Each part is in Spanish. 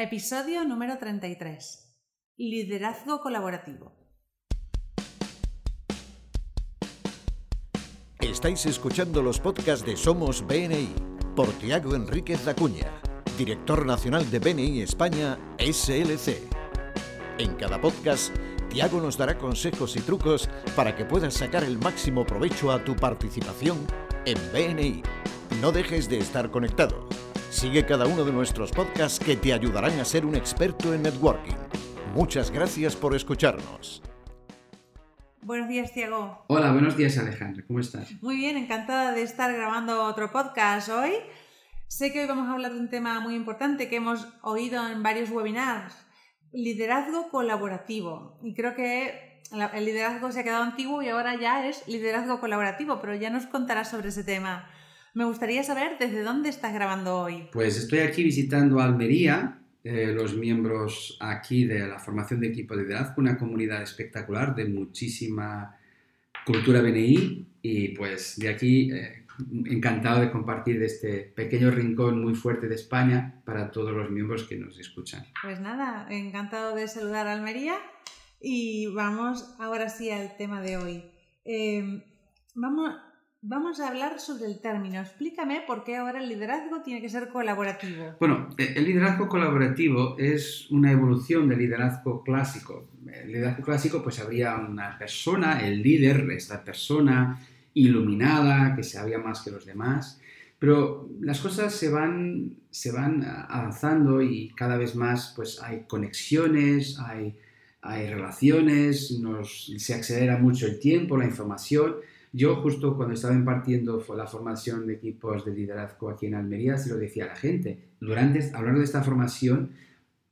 Episodio número 33. Liderazgo colaborativo. Estáis escuchando los podcasts de Somos BNI por Tiago Enríquez Acuña, director nacional de BNI España SLC. En cada podcast, Tiago nos dará consejos y trucos para que puedas sacar el máximo provecho a tu participación en BNI. No dejes de estar conectado. Sigue cada uno de nuestros podcasts que te ayudarán a ser un experto en networking. Muchas gracias por escucharnos. Buenos días, Tiago. Hola, buenos días, Alejandra. ¿Cómo estás? Muy bien, encantada de estar grabando otro podcast hoy. Sé que hoy vamos a hablar de un tema muy importante que hemos oído en varios webinars, liderazgo colaborativo. Y creo que el liderazgo se ha quedado antiguo y ahora ya es liderazgo colaborativo, pero ya nos contarás sobre ese tema. Me gustaría saber desde dónde estás grabando hoy. Pues estoy aquí visitando Almería, eh, los miembros aquí de la formación de equipo de liderazgo, una comunidad espectacular de muchísima cultura BNI y pues de aquí eh, encantado de compartir de este pequeño rincón muy fuerte de España para todos los miembros que nos escuchan. Pues nada, encantado de saludar a Almería y vamos ahora sí al tema de hoy. Eh, vamos, Vamos a hablar sobre el término. Explícame por qué ahora el liderazgo tiene que ser colaborativo. Bueno, e, el liderazgo colaborativo es una evolución del liderazgo clásico. El liderazgo clásico, pues habría una persona, el líder, esta persona iluminada, que sabía más que los demás. Pero las cosas se van, se van avanzando y cada vez más pues hay conexiones, hay, hay relaciones, nos, se acelera mucho el tiempo, la información yo justo cuando estaba impartiendo la formación de equipos de liderazgo aquí en Almería, se lo decía a la gente. Durante, a de esta formación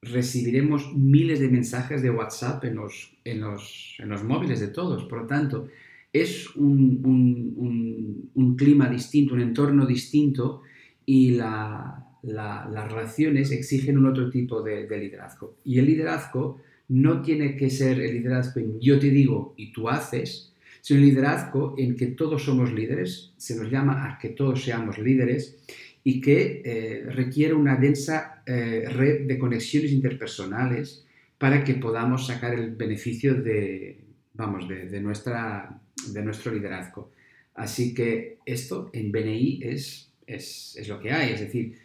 recibiremos miles de mensajes de WhatsApp en los, en los, en los móviles de todos. Por lo tanto, es un, un, un, clima distinto, un entorno distinto y la, la, las relaciones exigen un otro tipo de, de liderazgo. Y el liderazgo no tiene que ser el liderazgo en yo te digo y tú haces, sino liderazgo en que todos somos líderes, se nos llama a que todos seamos líderes y que eh, requiere una densa eh, red de conexiones interpersonales para que podamos sacar el beneficio de, vamos, de, nuestra, de nuestro liderazgo. Así que esto en BNI es, es, es lo que hay, es decir,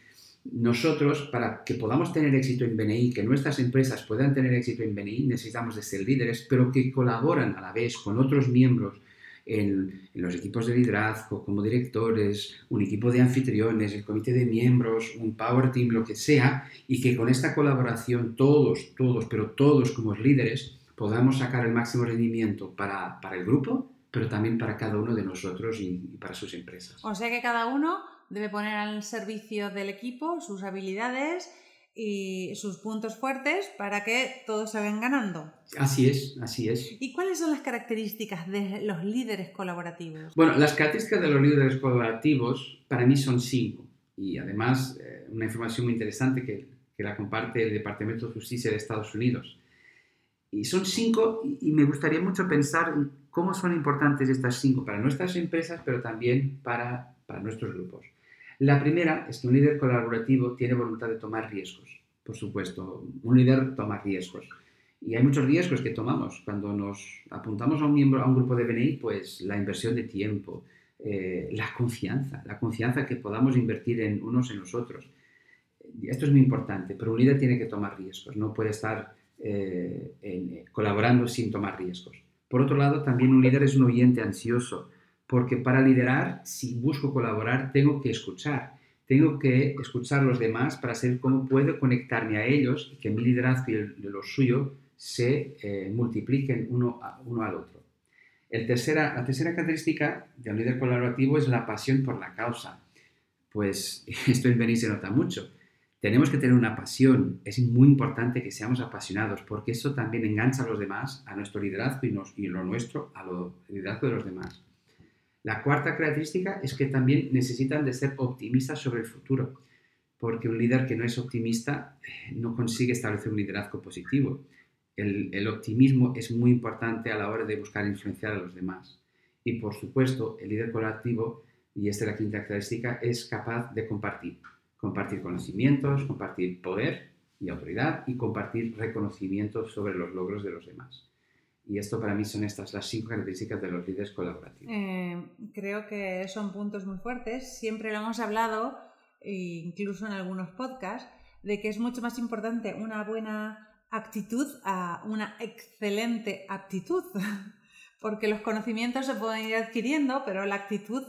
nosotros, para que podamos tener éxito en BNI, que nuestras empresas puedan tener éxito en BNI, necesitamos de ser líderes, pero que colaboran a la vez con otros miembros en, los equipos de liderazgo, como directores, un equipo de anfitriones, el comité de miembros, un power team, lo que sea, y que con esta colaboración todos, todos, pero todos como líderes, podamos sacar el máximo rendimiento para, para el grupo, pero también para cada uno de nosotros y, y para sus empresas. O sea que cada uno debe poner al servicio del equipo sus habilidades y sus puntos fuertes para que todos se vayan ganando. Así es, así es. ¿Y cuáles son las características de los líderes colaborativos? Bueno, las características de los líderes colaborativos para mí son cinco. Y además, eh, una información muy interesante que, que, la comparte el Departamento de Justicia de Estados Unidos. Y son cinco y me gustaría mucho pensar en cómo son importantes estas cinco para nuestras empresas, pero también para, para nuestros grupos. La primera es que un líder colaborativo tiene voluntad de tomar riesgos. Por supuesto, un líder toma riesgos. Y hay muchos riesgos que tomamos. Cuando nos apuntamos a un miembro, a un grupo de BNI, pues la inversión de tiempo, eh, la confianza, la confianza que podamos invertir en unos en los otros. Esto es muy importante, pero un líder tiene que tomar riesgos, no puede estar eh, en, colaborando sin tomar riesgos. Por otro lado, también un líder es un oyente ansioso porque para liderar, si busco colaborar, tengo que escuchar. Tengo que escuchar a los demás para saber cómo puedo conectarme a ellos y que mi liderazgo y el lo suyo se eh, multipliquen uno, a, uno al otro. La tercera característica de un líder colaborativo es la pasión por la causa. Pues esto en Beni se nota mucho. Tenemos que tener una pasión. Es muy importante que seamos apasionados porque eso también engancha a los demás, a nuestro liderazgo y, nos, y lo nuestro, a lo liderazgo de los demás. La cuarta característica es que también necesitan de ser optimistas sobre el futuro, porque un líder que no es optimista eh, no consigue establecer un liderazgo positivo. El, optimismo es muy importante a la hora de buscar influenciar a los demás. Y por supuesto, el líder colaborativo, y esta es la quinta característica, es capaz de compartir. Compartir conocimientos, compartir poder y autoridad y compartir reconocimiento sobre los logros de los demás. Y esto para mí son estas las cinco características de los líderes colaborativos. Eh, creo que son puntos muy fuertes. Siempre lo hemos hablado, e incluso en algunos podcasts, de que es mucho más importante una buena actitud a una excelente aptitud. Porque los conocimientos se pueden ir adquiriendo, pero la actitud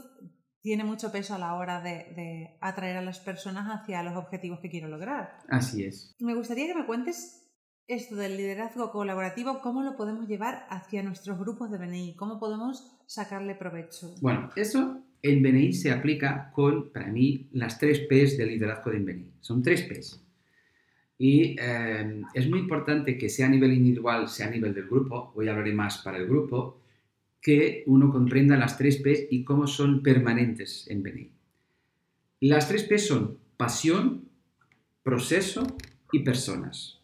tiene mucho peso a la hora de, atraer a las personas hacia los objetivos que quiero lograr. Así es. Me gustaría que me cuentes esto del liderazgo colaborativo, cómo lo podemos llevar hacia nuestros grupos de BNI, cómo podemos sacarle provecho. Bueno, eso en BNI se aplica con, para mí, las tres P's del liderazgo de BNI. Son tres P's. Y eh, es muy importante que sea a nivel individual, sea a nivel del grupo, hoy hablaré más para el grupo, que uno comprenda las tres P y cómo son permanentes en BNI. Las tres P son pasión, proceso y personas.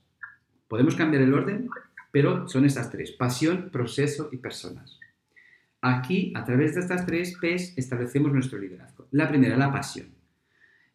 Podemos cambiar el orden, pero son estas tres, pasión, proceso y personas. Aquí, a través de estas tres P, establecemos nuestro liderazgo. La primera, la pasión.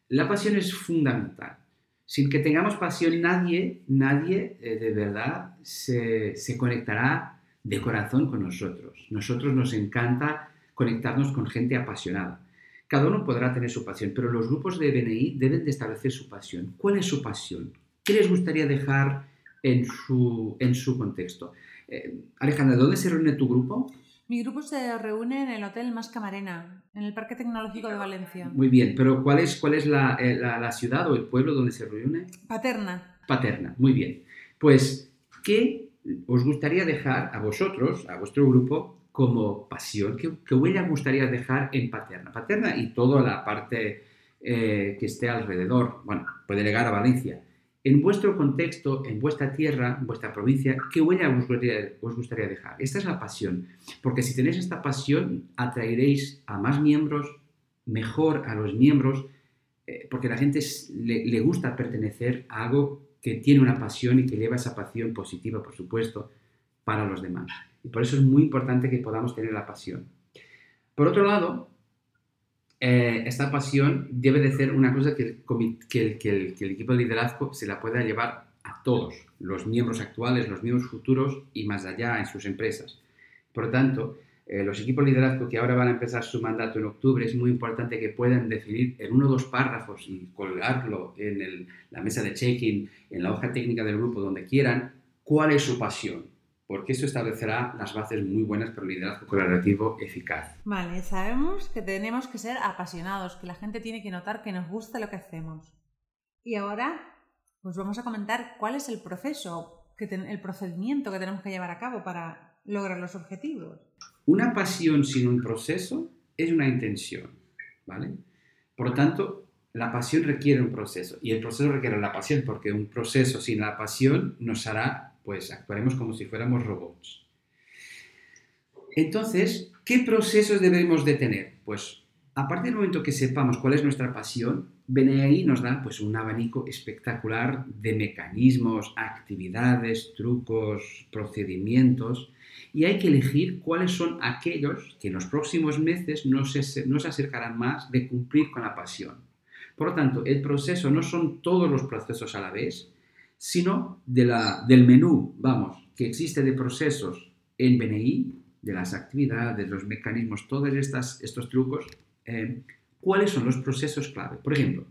La pasión es fundamental. Sin que tengamos pasión, nadie, nadie eh, de verdad se, se conectará de corazón con nosotros. Nosotros nos encanta conectarnos con gente apasionada. Cada uno podrá tener su pasión, pero los grupos de BNI deben de establecer su pasión. ¿Cuál es su pasión? ¿Qué les gustaría dejar en su, en su contexto? Eh, Alejandra, ¿dónde se reúne tu grupo? Mi grupo se reúne en el Hotel Más Camarena, en el Parque Tecnológico de Valencia. Muy bien, pero ¿cuál es, cuál es la, eh, la, la ciudad o el pueblo donde se reúne? Paterna. Paterna, muy bien. Pues, ¿qué os gustaría dejar a vosotros, a vuestro grupo, como pasión? ¿Qué, qué huella gustaría dejar en Paterna? Paterna y toda la parte eh, que esté alrededor. Bueno, puede llegar a Valencia. En vuestro contexto, en vuestra tierra, vuestra provincia, ¿qué huella os gustaría, dejar? Esta es la pasión. Porque si tenéis esta pasión, atraeréis a más miembros, mejor a los miembros, eh, porque la gente le gusta pertenecer a algo que tiene una pasión y que lleva esa pasión positiva, por supuesto, para los demás. Y por eso es muy importante que podamos tener la pasión. Por otro lado, eh, esta pasión debe de ser una cosa que, el equipo de liderazgo se la pueda llevar a todos, los miembros actuales, los miembros futuros y más allá en sus empresas. Por lo tanto, eh, los equipos de liderazgo que ahora van a empezar su mandato en octubre, es muy importante que puedan definir en uno o dos párrafos y colgarlo en la mesa de check-in, en la hoja técnica del grupo, donde quieran, cuál es su pasión. Porque eso establecerá las bases muy buenas para un liderazgo colaborativo eficaz. Vale, sabemos que tenemos que ser apasionados, que la gente tiene que notar que nos gusta lo que hacemos. Y ahora, pues vamos a comentar cuál es el proceso, el procedimiento que tenemos que llevar a cabo para lograr los objetivos. Una pasión sin un proceso es una intención, ¿vale? Por lo tanto, la pasión requiere un proceso y el proceso requiere la pasión porque un proceso sin la pasión nos hará, pues actuaremos como si fuéramos robots. Entonces, ¿qué procesos debemos de tener? Pues a partir del momento que sepamos cuál es nuestra pasión, BNI nos da pues, un abanico espectacular de mecanismos, actividades, trucos, procedimientos y hay que elegir cuáles son aquellos que en los próximos meses nos, nos acercarán más de cumplir con la pasión. Por lo tanto, el proceso no son todos los procesos a la vez, sino del menú, vamos, que existe de procesos en BNI, de las actividades, los mecanismos, todos estos trucos, eh, cuáles son los procesos clave. Por ejemplo,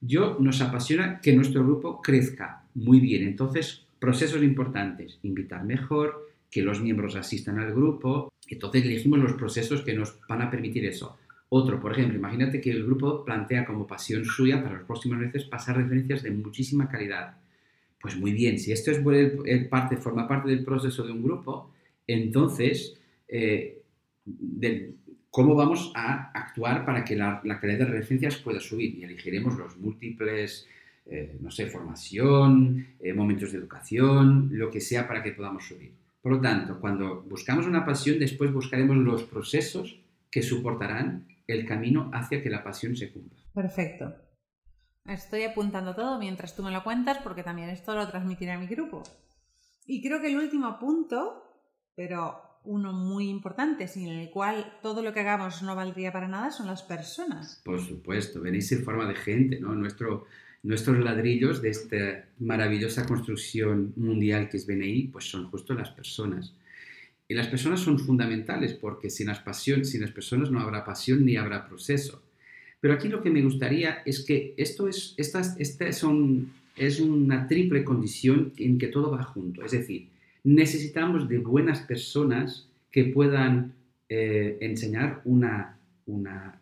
yo nos apasiona que nuestro grupo crezca muy bien, entonces procesos importantes, invitar mejor, que los miembros asistan al grupo. Entonces elegimos los procesos que nos van a permitir eso. Otro, por ejemplo, imagínate que el grupo plantea como pasión suya para los próximos meses pasar referencias de muchísima calidad. Pues muy bien, si esto es parte, forma parte del proceso de un grupo, entonces, eh, ¿cómo vamos a actuar para que la, calidad de referencias pueda subir? Y elegiremos los múltiples, eh, no sé, formación, eh, momentos de educación, lo que sea para que podamos subir. Por lo tanto, cuando buscamos una pasión, después buscaremos los procesos que soportarán el camino hacia que la pasión se cumpla. Perfecto. Estoy apuntando todo mientras tú me lo cuentas porque también esto lo transmitiré a mi grupo. Y creo que el último punto, pero uno muy importante, sin el cual todo lo que hagamos no valdría para nada, son las personas. Por supuesto, venís en forma de gente, ¿no? Nuestro, nuestros ladrillos de esta maravillosa construcción mundial que es BNI, pues son justo las personas. Y las personas son fundamentales porque sin las personas no habrá pasión ni habrá proceso. Pero aquí lo que me gustaría es que esto es, estas, son, es una triple condición en que todo va junto. Es decir, necesitamos de buenas personas que puedan eh, enseñar una, una,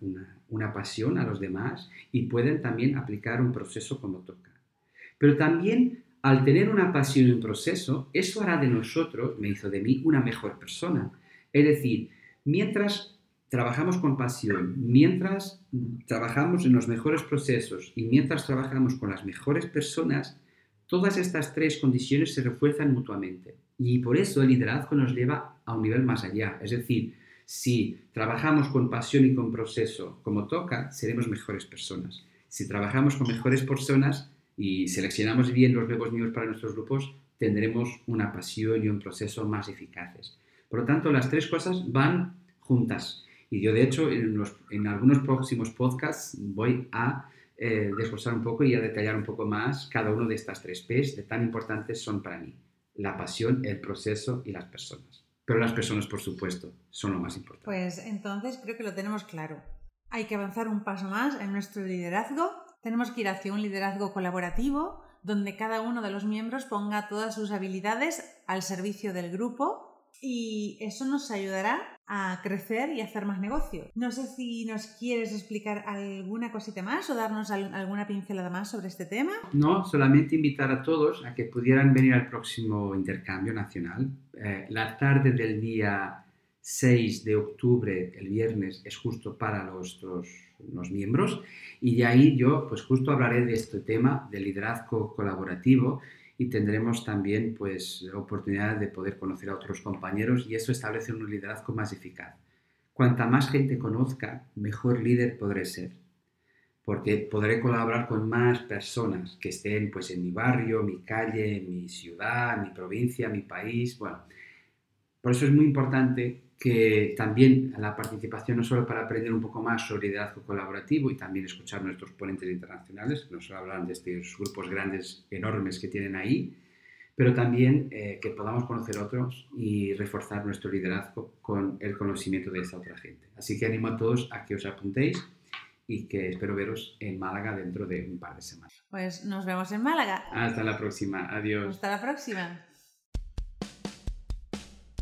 una, pasión a los demás y pueden también aplicar un proceso como toca. Pero también al tener una pasión y un proceso, eso hará de nosotros, me hizo de mí, una mejor persona. Es decir, mientras trabajamos con pasión, mientras trabajamos en los mejores procesos y mientras trabajamos con las mejores personas, todas estas tres condiciones se refuerzan mutuamente. Y por eso el liderazgo nos lleva a un nivel más allá. Es decir, si trabajamos con pasión y con proceso como toca, seremos mejores personas. Si trabajamos con mejores personas, y seleccionamos bien los nuevos miembros para nuestros grupos, tendremos una pasión y un proceso más eficaces. Por lo tanto, las tres cosas van juntas. Y yo, de hecho, en, los, en algunos próximos podcasts voy a eh, desglosar un poco y a detallar un poco más cada uno de estas tres P's de tan importantes son para mí. La pasión, el proceso y las personas. Pero las personas, por supuesto, son lo más importante. Pues entonces creo que lo tenemos claro. Hay que avanzar un paso más en nuestro liderazgo tenemos que ir hacia un liderazgo colaborativo donde cada uno de los miembros ponga todas sus habilidades al servicio del grupo y eso nos ayudará a crecer y hacer más negocio. No sé si nos quieres explicar alguna cosita más o darnos alguna pincelada más sobre este tema. No, solamente invitar a todos a que pudieran venir al próximo intercambio nacional. Eh, la tarde del día 6 de octubre, el viernes, es justo para nuestros los miembros. Y de ahí yo, pues justo hablaré de este tema, del liderazgo colaborativo, y tendremos también, pues, oportunidad de poder conocer a otros compañeros y eso establece un liderazgo más eficaz. Cuanta más gente conozca, mejor líder podré ser, porque podré colaborar con más personas que estén, pues, en mi barrio, mi calle, mi ciudad, mi provincia, mi país, bueno. Por eso es muy importante que también la participación no solo para aprender un poco más sobre liderazgo colaborativo y también escuchar nuestros ponentes internacionales, que nos hablan de estos grupos grandes, enormes que tienen ahí, pero también eh, que podamos conocer otros y reforzar nuestro liderazgo con el conocimiento de esa otra gente. Así que animo a todos a que os apuntéis y que espero veros en Málaga dentro de un par de semanas. Pues nos vemos en Málaga. Hasta la próxima. Adiós. Hasta la próxima.